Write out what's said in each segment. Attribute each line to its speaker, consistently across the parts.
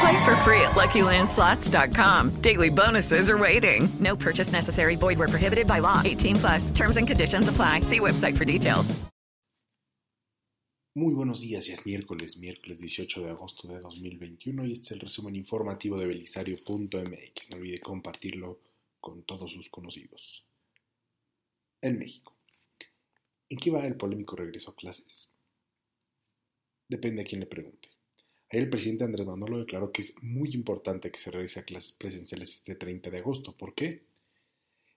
Speaker 1: Play for free at LuckyLandSlots.com. Daily bonuses are waiting. No purchase necessary. Void where prohibited by law. 18 plus. Terms and conditions apply. See website for details.
Speaker 2: Muy buenos días, ya es miércoles, miércoles 18 de agosto de 2021 y este es el resumen informativo de belisario.mx. No olvide compartirlo con todos sus conocidos. En México. ¿En qué va el polémico regreso a clases? Depende a quién le pregunte. El presidente Andrés Manuel declaró que es muy importante que se regrese a clases presenciales este 30 de agosto. ¿Por qué?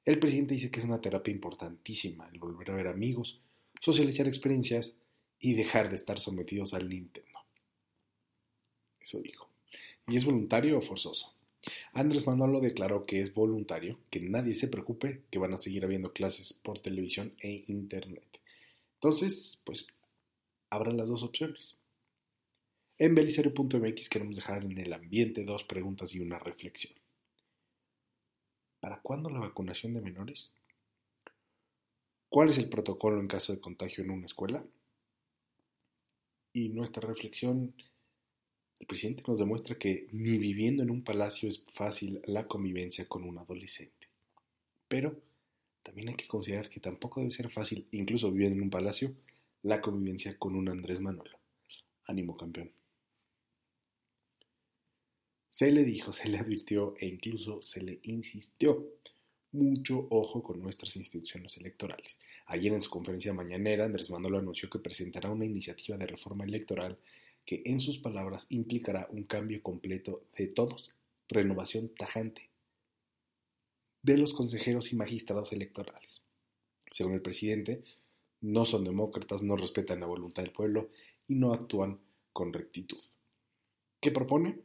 Speaker 2: El presidente dice que es una terapia importantísima el volver a ver amigos, socializar experiencias y dejar de estar sometidos al Nintendo. Eso dijo. ¿Y es voluntario o forzoso? Andrés Manuel declaró que es voluntario, que nadie se preocupe, que van a seguir habiendo clases por televisión e internet. Entonces, pues, habrá las dos opciones. En belisario.mx queremos dejar en el ambiente dos preguntas y una reflexión. ¿Para cuándo la vacunación de menores? ¿Cuál es el protocolo en caso de contagio en una escuela? Y nuestra reflexión, el presidente nos demuestra que ni viviendo en un palacio es fácil la convivencia con un adolescente. Pero también hay que considerar que tampoco debe ser fácil, incluso viviendo en un palacio, la convivencia con un Andrés Manuel. Ánimo campeón. Se le dijo, se le advirtió e incluso se le insistió. Mucho ojo con nuestras instituciones electorales. Ayer en su conferencia mañanera, Andrés Manuel anunció que presentará una iniciativa de reforma electoral que, en sus palabras, implicará un cambio completo de todos, renovación tajante de los consejeros y magistrados electorales. Según el presidente, no son demócratas, no respetan la voluntad del pueblo y no actúan con rectitud. ¿Qué propone?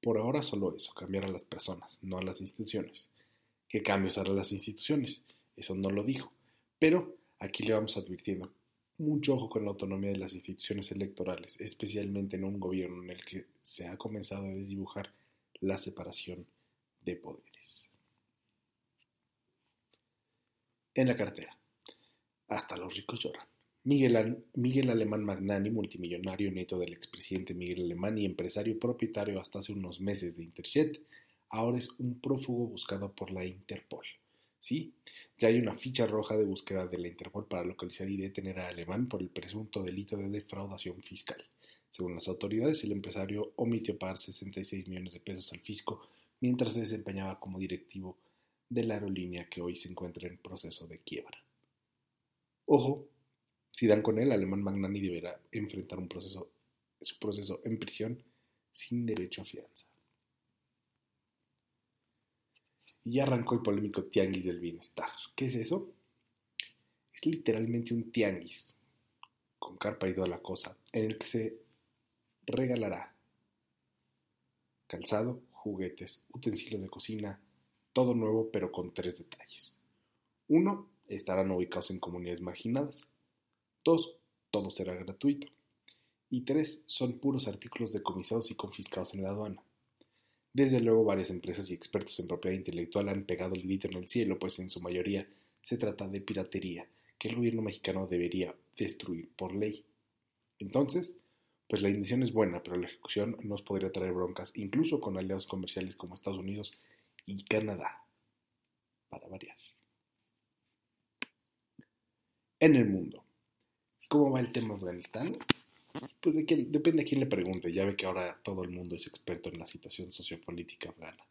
Speaker 2: Por ahora solo eso, cambiar a las personas, no a las instituciones. ¿Qué cambios hará las instituciones? Eso no lo dijo. Pero aquí le vamos advirtiendo mucho ojo con la autonomía de las instituciones electorales, especialmente en un gobierno en el que se ha comenzado a desdibujar la separación de poderes. En la cartera. Hasta los ricos lloran. Miguel, Miguel, Alemán Magnani, multimillonario neto del expresidente Miguel Alemán y empresario propietario hasta hace unos meses de Interjet, ahora es un prófugo buscado por la Interpol. Sí, ya hay una ficha roja de búsqueda de la Interpol para localizar y detener a Alemán por el presunto delito de defraudación fiscal. Según las autoridades, el empresario omitió pagar 66 millones de pesos al fisco mientras se desempeñaba como directivo de la aerolínea que hoy se encuentra en proceso de quiebra. Ojo, si dan con él, Alemán Magnani deberá enfrentar un proceso, su proceso en prisión sin derecho a fianza. Y ya arrancó el polémico tianguis del bienestar. ¿Qué es eso? Es literalmente un tianguis, con carpa y toda la cosa, en el que se regalará calzado, juguetes, utensilios de cocina, todo nuevo pero con tres detalles. Uno, estarán ubicados en comunidades marginadas. Dos, todo será gratuito. Y tres, son puros artículos decomisados y confiscados en la aduana. Desde luego, varias empresas y expertos en propiedad intelectual han pegado el grito en el cielo, pues en su mayoría se trata de piratería que el gobierno mexicano debería destruir por ley. Entonces, pues la intención es buena, pero la ejecución nos podría traer broncas, incluso con aliados comerciales como Estados Unidos y Canadá, para variar. En el mundo, ¿cómo va el tema Afganistán? Pues depende a quién le pregunte. Ya ve que ahora todo el mundo es experto en la situación sociopolítica afgana.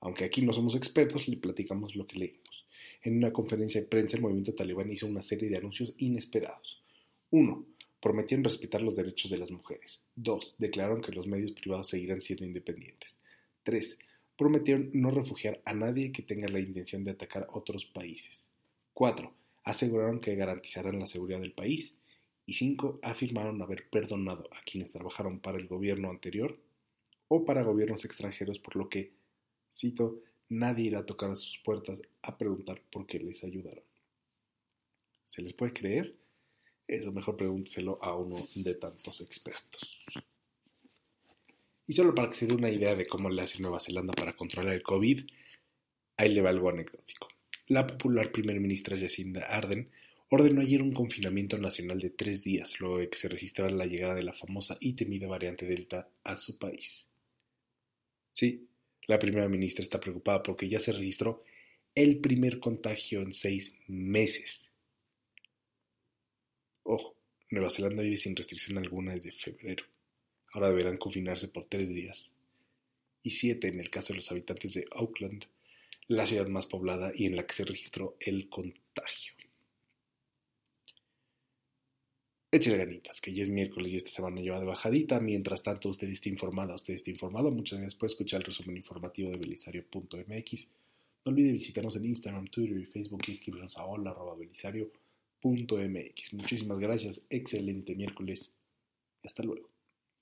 Speaker 2: Aunque aquí no somos expertos, le platicamos lo que leímos. En una conferencia de prensa, el movimiento talibán hizo una serie de anuncios inesperados. 1. Prometieron respetar los derechos de las mujeres. 2. Declararon que los medios privados seguirán siendo independientes. 3. Prometieron no refugiar a nadie que tenga la intención de atacar otros países. 4. Aseguraron que garantizarán la seguridad del país. Y 5. Afirmaron haber perdonado a quienes trabajaron para el gobierno anterior o para gobiernos extranjeros, por lo que, cito, nadie irá a tocar a sus puertas a preguntar por qué les ayudaron. ¿Se les puede creer? Eso mejor pregúnteselo a uno de tantos expertos. Y solo para que se dé una idea de cómo le hace Nueva Zelanda para controlar el COVID, ahí le va algo anecdótico. La popular primer ministra Jacinda Arden ordenó ayer un confinamiento nacional de tres días luego de que se registrara la llegada de la famosa y temida variante Delta a su país. Sí, la primera ministra está preocupada porque ya se registró el primer contagio en seis meses. Ojo, Nueva Zelanda vive sin restricción alguna desde febrero. Ahora deberán confinarse por tres días. Y siete en el caso de los habitantes de Auckland, la ciudad más poblada y en la que se registró el contagio. Échale ganitas, que ya es miércoles y esta semana lleva de bajadita. Mientras tanto, usted esté informada, usted esté informado. Muchas gracias por escuchar el resumen informativo de belisario.mx. No olvide visitarnos en Instagram, Twitter y Facebook y escribirnos a hola.belisario.mx. Muchísimas gracias, excelente miércoles hasta luego.